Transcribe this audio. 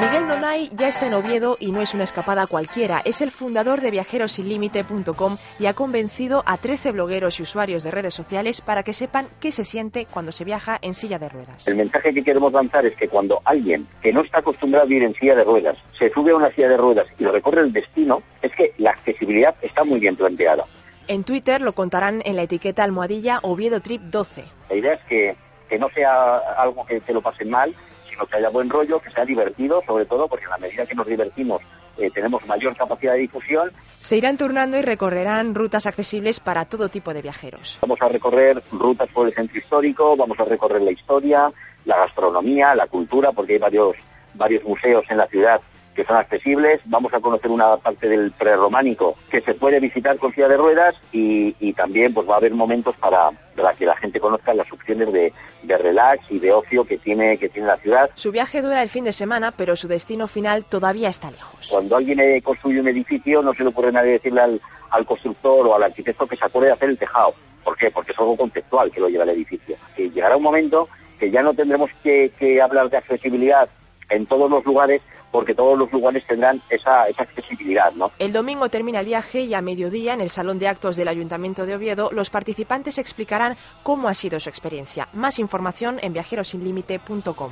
Miguel Nonay ya está en Oviedo y no es una escapada cualquiera. Es el fundador de viajerosinlimite.com y ha convencido a 13 blogueros y usuarios de redes sociales para que sepan qué se siente cuando se viaja en silla de ruedas. El mensaje que queremos lanzar es que cuando alguien que no está acostumbrado a ir en silla de ruedas se sube a una silla de ruedas y recorre el destino, es que la accesibilidad está muy bien planteada. En Twitter lo contarán en la etiqueta almohadilla Oviedo Trip 12. La idea es que, que no sea algo que te lo pasen mal, sino que haya buen rollo, que sea divertido, sobre todo porque en la medida que nos divertimos eh, tenemos mayor capacidad de difusión. Se irán turnando y recorrerán rutas accesibles para todo tipo de viajeros. Vamos a recorrer rutas por el centro histórico, vamos a recorrer la historia, la gastronomía, la cultura, porque hay varios, varios museos en la ciudad que son accesibles. Vamos a conocer una parte del prerrománico que se puede visitar con silla de ruedas y, y también pues va a haber momentos para, para que la gente conozca las opciones de, de, relax y de ocio que tiene, que tiene la ciudad. Su viaje dura el fin de semana, pero su destino final todavía está lejos. Cuando alguien eh, construye un edificio no se le ocurre nadie decirle al, al constructor o al arquitecto que se acuerde de hacer el tejado. ¿Por qué? Porque es algo conceptual que lo lleva el edificio. Que llegará un momento que ya no tendremos que, que hablar de accesibilidad en todos los lugares porque todos los lugares tendrán esa, accesibilidad. El domingo termina el viaje y a mediodía en el Salón de Actos del Ayuntamiento de Oviedo los participantes explicarán cómo ha sido su experiencia. Más información en viajerosinlimite.com.